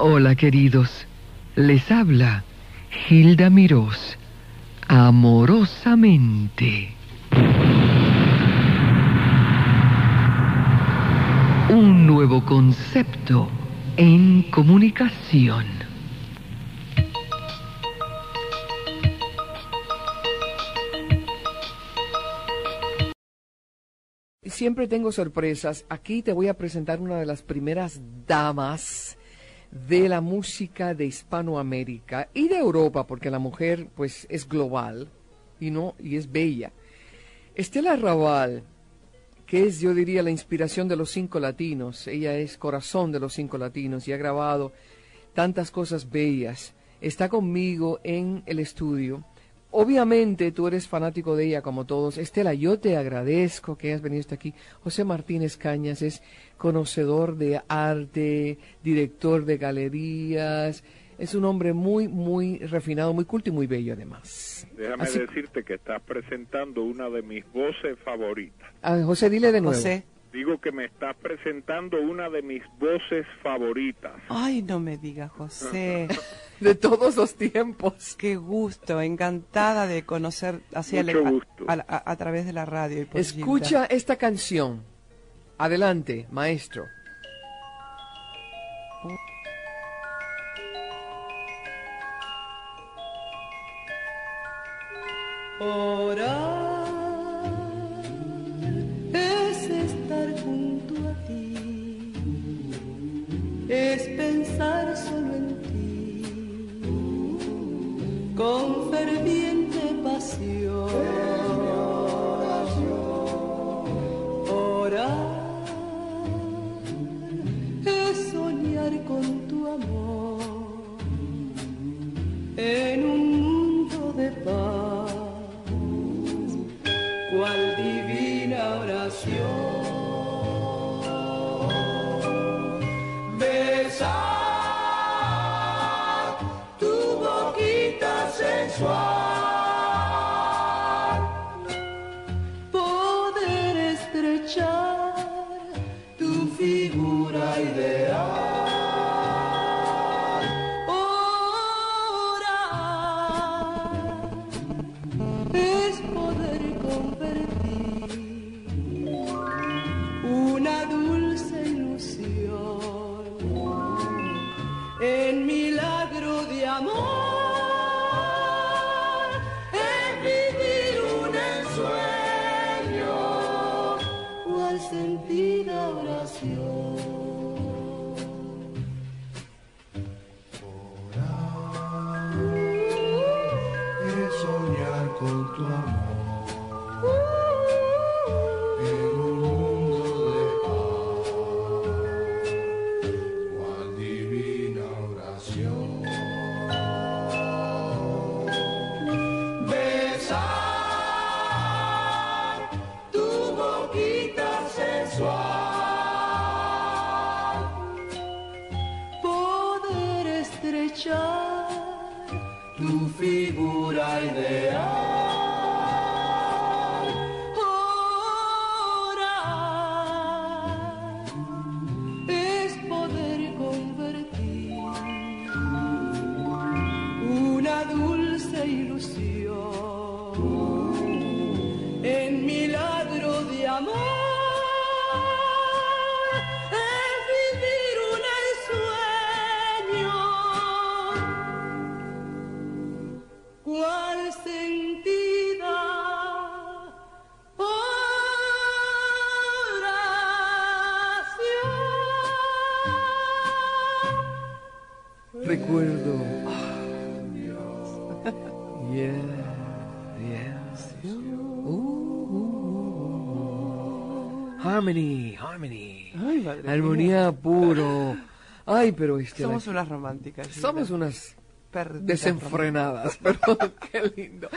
Hola queridos, les habla Hilda Mirós, amorosamente. Un nuevo concepto en comunicación. Siempre tengo sorpresas. Aquí te voy a presentar una de las primeras damas de la música de Hispanoamérica y de Europa, porque la mujer pues es global y no y es bella. Estela Raval, que es yo diría la inspiración de los cinco latinos, ella es corazón de los cinco latinos y ha grabado tantas cosas bellas. Está conmigo en el estudio. Obviamente tú eres fanático de ella como todos. Estela, yo te agradezco que hayas venido hasta aquí. José Martínez Cañas es conocedor de arte, director de galerías. Es un hombre muy, muy refinado, muy culto y muy bello además. Déjame decirte que estás presentando una de mis voces favoritas. Ah, José, dile de nuevo. José. Digo que me estás presentando una de mis voces favoritas. Ay, no me digas, José. de todos los tiempos. Qué gusto, encantada de conocer hacia a, través de la radio. Escucha esta canción. Adelante, maestro. es es pensar solo en ti, con ferviente pasión. en un mundo de paz, cual divina oración. Harmony, Harmony. Armonía puro. Ay, pero este, Somos unas románticas. Somos unas desenfrenadas, pero qué lindo.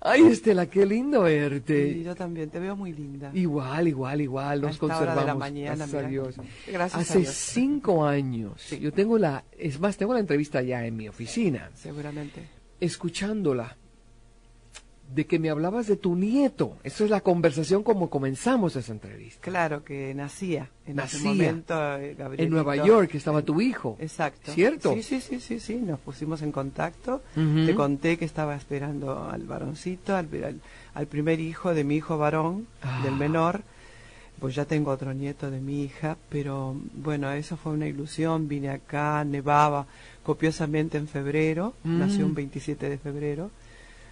Ay, Estela, qué lindo verte. yo también, te veo muy linda. Igual, igual, igual, nos conservamos. De la mañana, gracias a Dios. Gracias Hace cinco años, yo tengo la, es más, tengo la entrevista ya en mi oficina. Seguramente. Escuchándola, de que me hablabas de tu nieto. Esa es la conversación como comenzamos esa entrevista. Claro, que nacía en Nacía. ese momento. eh, En Gabrielito. Nueva York estaba tu hijo. Exacto. ¿Cierto? Sí, sí, sí, sí, sí, nos pusimos en contacto. Te conté que estaba esperando al varoncito, al, al- al primer hijo de mi hijo varón, Ah. del menor. Pues ya tengo otro nieto de mi hija, pero bueno, eso fue una ilusión. Vine acá, nevaba copiosamente en febrero, Mm. nació un 27 de febrero,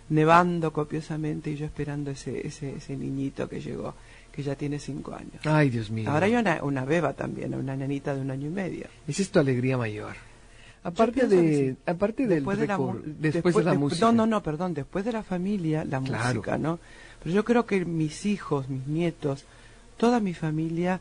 nevando copiosamente y yo esperando ese, ese, ese niñito que llegó, que ya tiene cinco años. Ay, Dios mío. Ahora hay una, una beba también, una nenita de un año y medio. Esa es tu alegría mayor. Aparte de, aparte del después de la, después, de la música. No, no, no, perdón, después de la familia, la Claro. música, ¿no? Pero yo creo que mis hijos, mis nietos, toda mi familia,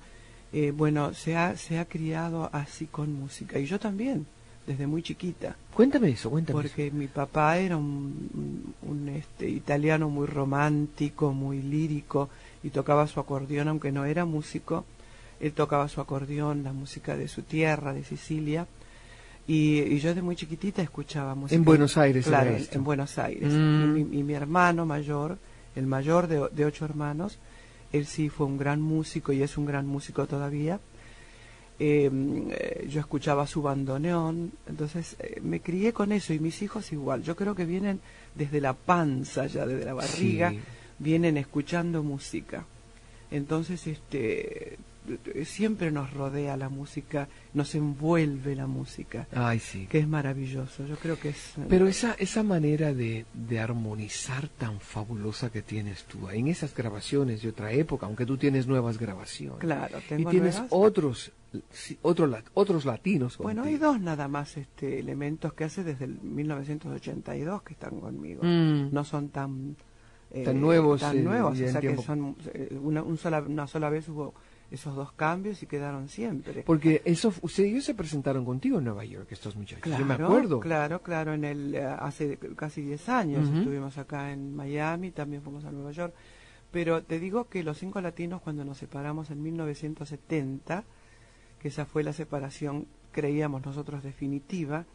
eh, bueno, se ha, se ha criado así con música. Y yo también, desde muy chiquita. Cuéntame eso, cuéntame Porque mi papá era un, este, italiano muy romántico, muy lírico, y tocaba su acordeón, aunque no era músico. Él tocaba su acordeón, la música de su tierra, de Sicilia. Y, y yo de muy chiquitita escuchaba música. En Buenos Aires Claro, en, Buenos Aires. Mm. Y, mi, y mi hermano mayor, el mayor de, de ocho hermanos, él sí fue un gran músico y es un gran músico todavía. Eh, eh, yo escuchaba su bandoneón, entonces eh, me crié con eso y mis hijos igual. Yo creo que vienen desde la panza, ya desde la barriga, Sí. vienen escuchando música. Entonces, este, siempre nos rodea la música, nos envuelve la música, Ay, sí. que es maravilloso. Yo creo que es. Pero esa, esa manera de, de armonizar tan fabulosa que tienes tú en esas grabaciones de otra época, aunque tú tienes nuevas grabaciones. Claro, Y tengo tienes nuevas. otros, sí, otro otros latinos. Bueno, hay dos nada más este, elementos que hace desde el 1982 que están conmigo. Mm. No son tan eh, Tan nuevos, tan eh, nuevos, o sea que son eh, una, un sola, una sola vez hubo esos dos cambios y quedaron siempre. Porque eso, usted, ellos se presentaron contigo en Nueva York, estos muchachos. Claro, Yo me acuerdo. Claro, claro, en el, eh, hace casi 10 años estuvimos acá en Miami, también fuimos a Nueva York. Pero te digo que los cinco latinos cuando nos separamos en 1970, que esa fue la separación, creíamos nosotros definitiva,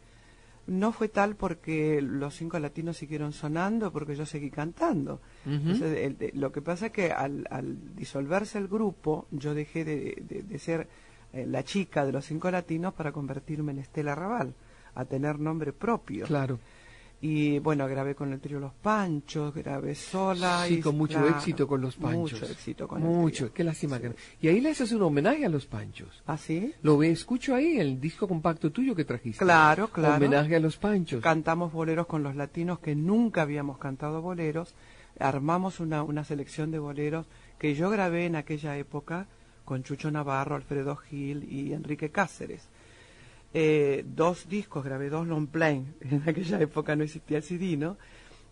no fue tal porque los cinco latinos siguieron sonando, porque yo seguí cantando. Entonces, el- lo que pasa es que al, al disolverse el grupo, yo dejé de, de- de ser eh, la chica de los cinco latinos para convertirme en Estela Raval, a tener nombre propio. Claro. Y bueno, grabé con el trío Los Panchos, grabé sola. Sí, y- con mucho claro, éxito con los panchos. Mucho éxito con el Mucho, trío. qué lástima Sí. que no. Y ahí le haces un homenaje a los panchos. ¿Ah, sí? Lo ve, escucho ahí el disco compacto tuyo que trajiste. Claro, claro. Homenaje a los panchos. Cantamos boleros con los latinos que nunca habíamos cantado boleros. Armamos una, una selección de boleros que yo grabé en aquella época con Chucho Navarro, Alfredo Gil y Enrique Cáceres. Eh, dos discos, grabé dos long play. En aquella época no existía el CD, ¿no?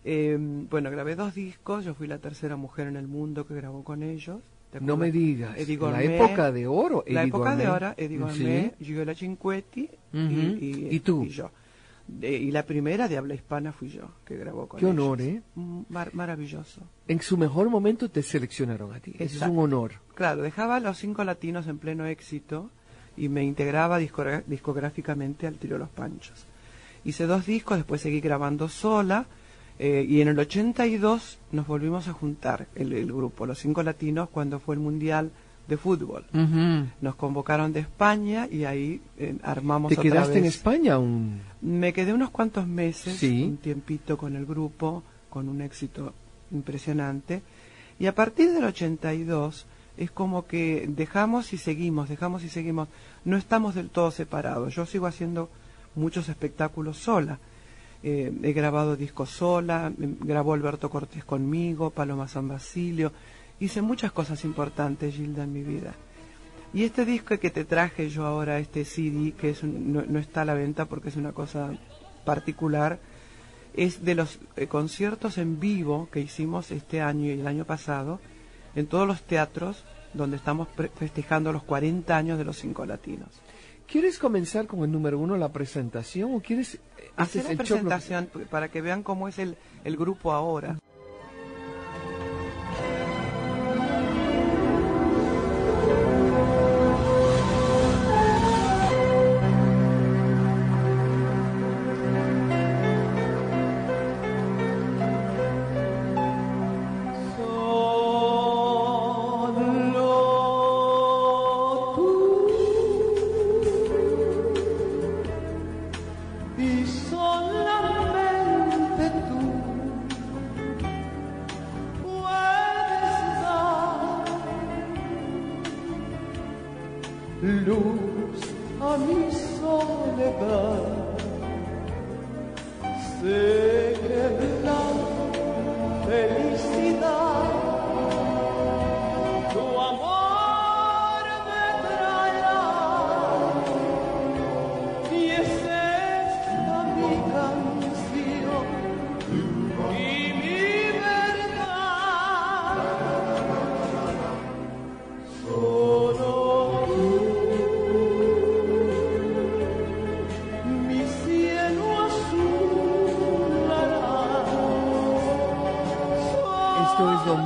Eh, bueno, grabé dos discos. Yo fui la tercera mujer en el mundo que grabó con ellos. ¿Te No me digas. Eddie la Gourmet, época de oro. la Eddie época de Gourmet. oro, Eddie Sí. Gourmet, Giola Cinquetti Ujú. y, ¿Y tú? yo. De- y la primera de habla hispana fui yo, que grabó con Qué ellos. honor, ¿eh? Mm, mar- maravilloso. En su mejor momento te seleccionaron a ti. Eso es Exacto. un honor. Claro, dejaba a los cinco latinos en pleno éxito y me integraba discográficamente al trío Los Panchos. Hice dos discos, después seguí grabando sola eh, y en el 82 nos volvimos a juntar el, el grupo, los cinco latinos, cuando fue el Mundial de Fútbol. Nos convocaron de España y ahí eh, armamos ¿Te otra quedaste en. España aún? Me quedé unos cuantos meses, Sí. un tiempito con el grupo, con un éxito impresionante. Y a partir del 82 es como que dejamos y seguimos, dejamos y seguimos. No estamos del todo separados. Yo sigo haciendo muchos espectáculos sola. Eh, he grabado discos sola, em, grabó Alberto Cortés conmigo, Paloma San Basilio. Hice muchas cosas importantes, Gilda, en mi vida. Y este disco que te traje yo ahora, este CD, que es un- no, no está a la venta porque es una cosa particular, es de los eh, conciertos en vivo que hicimos este año y el año pasado en todos los teatros donde estamos festejando los 40 años de los cinco latinos. ¿Quieres comenzar con el número uno, la presentación, o quieres eh, Hacer la presentación para que vean cómo es el, el grupo ahora. luz a mi soledad. Sé que la felicidad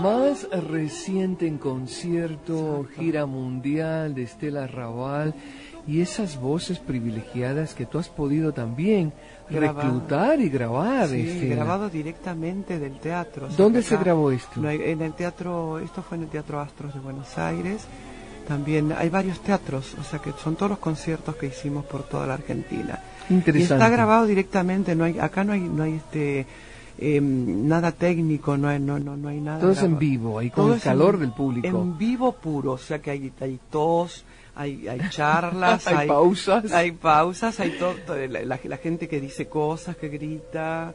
más reciente en concierto, gira mundial de Estela Raval y esas voces privilegiadas que tú has podido también reclutar y grabar. Sí, Estela. grabado directamente del teatro. o sea ¿Dónde se grabó esto? en el teatro, esto fue en el Teatro Astros de Buenos Aires. También hay varios teatros, o sea que son todos los conciertos que hicimos por toda la Argentina. Y Interesante. está grabado directamente, no hay, acá no hay, no hay este em, nada técnico, no hay, no, no, no hay nada. Todo es en vivo, ahí con Todo el es en- calor del público. En vivo puro, o sea que hay, hay tos, hay, hay charlas, Hay pausas. hay pausas, hay todo, todo- la, la- la gente que dice cosas, que grita.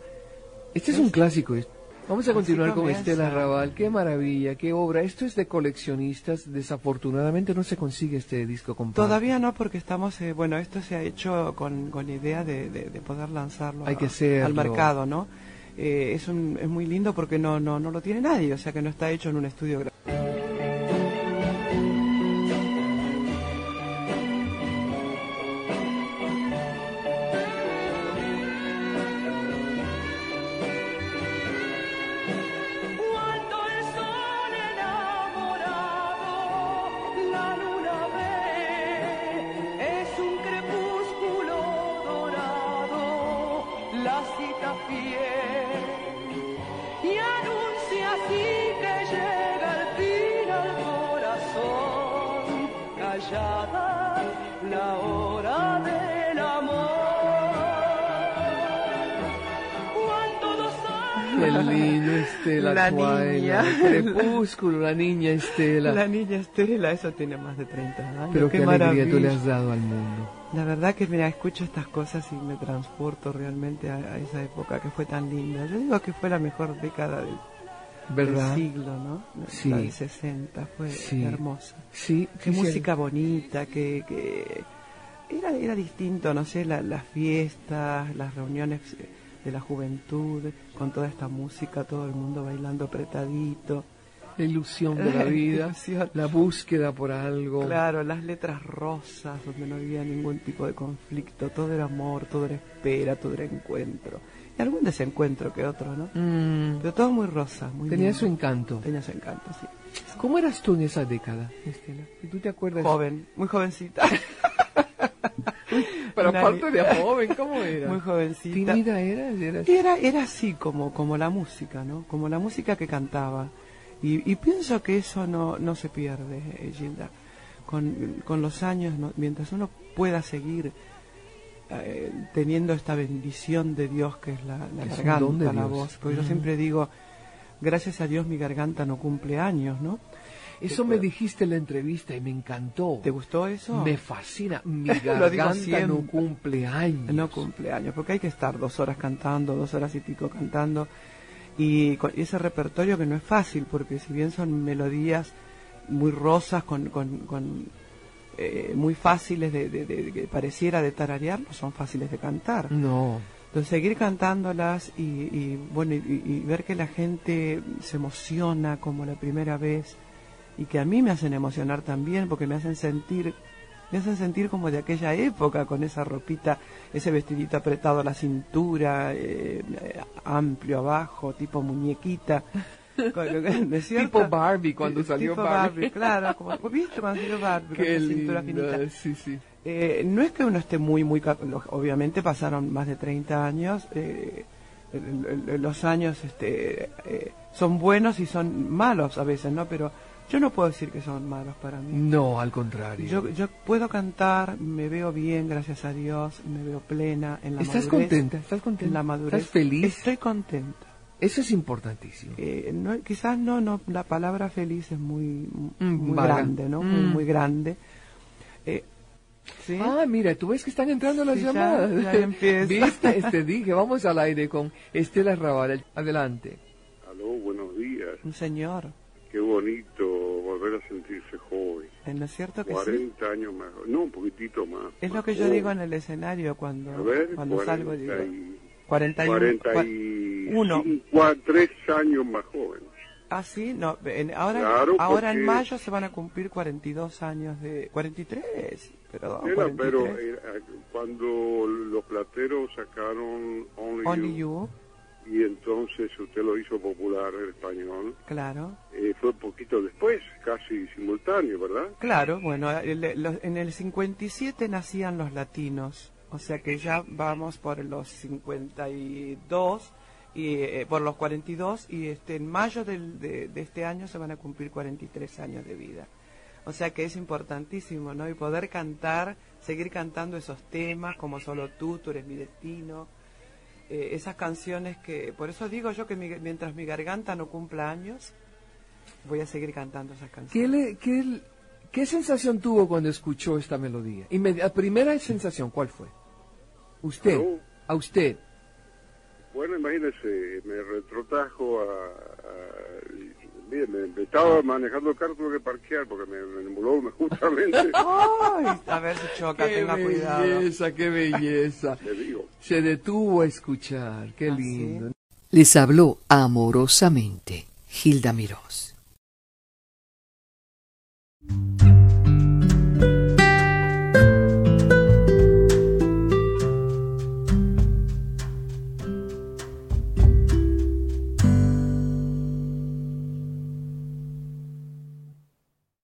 Este es un clásico. es- Vamos a continuar con. Estela Raval. Qué maravilla, qué obra. Esto es de coleccionistas. Desafortunadamente no se consigue este disco compacto. Todavía no, porque estamos, eh, bueno, esto se ha hecho con, con idea de, de- de poder lanzarlo Hay que a- hacerlo. al mercado, ¿no? Eh, es, un, es muy lindo porque no, no, no lo tiene nadie, o sea que no está hecho en un estudio. Callada la hora del amor. Cuando Qué lindo, Estela La Twilight, niña. Crepúsculo, la niña Estela. La niña Estela, eso tiene más de 30 años. Pero qué, alegría tú maravilla. le has dado al mundo. La verdad que mira, escucho estas cosas y me transporto realmente a, a esa época que fue tan linda. Yo digo que fue la mejor década del, del ¿Verdad? siglo, ¿no? La- Sí. La del 60, fue Sí. hermosa. Sí, Qué sí, música bonita, que, que era, era distinto, no sé, la- las fiestas, las reuniones de la juventud, con toda esta música, todo el mundo bailando apretadito. La ilusión de la vida, Ilusión. la búsqueda por algo. Claro, las letras rosas, donde no había ningún tipo de conflicto, todo era amor, todo era espera, todo era encuentro. Y algún desencuentro que otro, ¿no? Mm, Pero todo muy rosa, muy tenía lindo. su encanto. Tenía su encanto, sí. ¿Cómo eras tú en esa década, Estela? Si tú te acuerdas. Joven, muy jovencita. Pero Una aparte de joven, ¿cómo era? muy jovencita. ¿Tímida eras? eras... Era, era así como, como la música, ¿no? Como la música que cantaba. Y, y pienso que eso no, no se pierde, eh, Gilda. Con, con los años, ¿no? mientras uno pueda seguir eh, teniendo esta bendición de Dios que es la, la Es un garganta, la voz. Porque Mm. yo siempre digo, gracias a Dios mi garganta no cumple años, ¿no? Eso me dijiste en la entrevista y me encantó. ¿Te gustó eso? Me fascina. Mi garganta no cumple años. No cumpleaños, porque hay que estar dos horas cantando, dos horas y pico cantando. Y con ese repertorio que no es fácil, porque si bien son melodías muy rosas, con, con, con, eh, muy fáciles de, de- de- que pareciera de tararear, no son fáciles de cantar. No. Entonces seguir cantándolas y, y, bueno y, y ver que la gente se emociona como la primera vez y que a mí me hacen emocionar también porque me hacen sentir me hacen sentir como de aquella época con esa ropita ese vestidito apretado a la cintura eh, amplio abajo tipo muñequita ¿no es cierto? Tipo Barbie, cuando salió Tipo Barbie. claro como viste cuando salió Barbie con Qué linda. finita Sí, sí. eh, no es que uno esté muy, muy... Obviamente pasaron más de 30 años. eh, los años este, eh, son buenos y son malos a veces, ¿no? Pero yo no puedo decir que son malos para mí. No, al contrario. Yo, yo puedo cantar, me veo bien, gracias a Dios, me veo plena en la ¿Estás madurez. contenta? ¿Estás contenta? En la madurez. ¿Estás feliz? Estoy contenta. Eso es importantísimo. Eh, no, quizás no, no, la palabra feliz es muy, Mm, muy vaga. grande, ¿no? Muy, Mm. muy grande. Eh, ¿Sí? Ah, mira, tú ves que están entrando las Sí, ya- llamadas. ya empieza. ¿Viste? Te dije, vamos al aire con Estela Raval. Adelante. Aló, buenos días. Un señor. Qué bonito volver a sentirse joven. ¿Eh, ¿No es cierto que sí? 40 años más. No, un poquitito más. Es lo más que yo joven. digo en el escenario cuando, ver, cuando 40 salgo. Digo, y- 41. 41. Uno. tres años más joven. Ah, sí, no, en- ahora, Claro, ahora en mayo se van a cumplir 42 años de... 43, perdón, Era, 43. pero eh, cuando los plateros sacaron Only, Only You, You, y entonces usted lo hizo popular en español, claro. eh, fue poquito después, casi simultáneo, ¿verdad? Claro, bueno, el- los- en el 57 nacían los latinos, o sea que ya vamos por los 52 y eh, por los 42 y este en mayo del- de, de este año se van a cumplir 43 años de vida. O sea que es importantísimo, ¿no? Y poder cantar, seguir cantando esos temas como solo tú, tú eres mi destino, eh, esas canciones que, por eso digo yo que mi- mientras mi garganta no cumpla años, voy a seguir cantando esas ¿Qué, canciones. le, qué, qué sensación tuvo cuando escuchó esta melodía? Inmedi- primera sensación, ¿cuál fue? Usted, Aló. a usted. Bueno, imagínese, me retrotrajo a... a- me, me estaba manejando el carro, tuve que parquear porque me, me emboló justamente, Ay, a ver si choca, Qué tenga cuidado. belleza, qué belleza. le digo. Se detuvo a escuchar, qué ¿Ah, sí? lindo. Les habló amorosamente Hilda Mirós.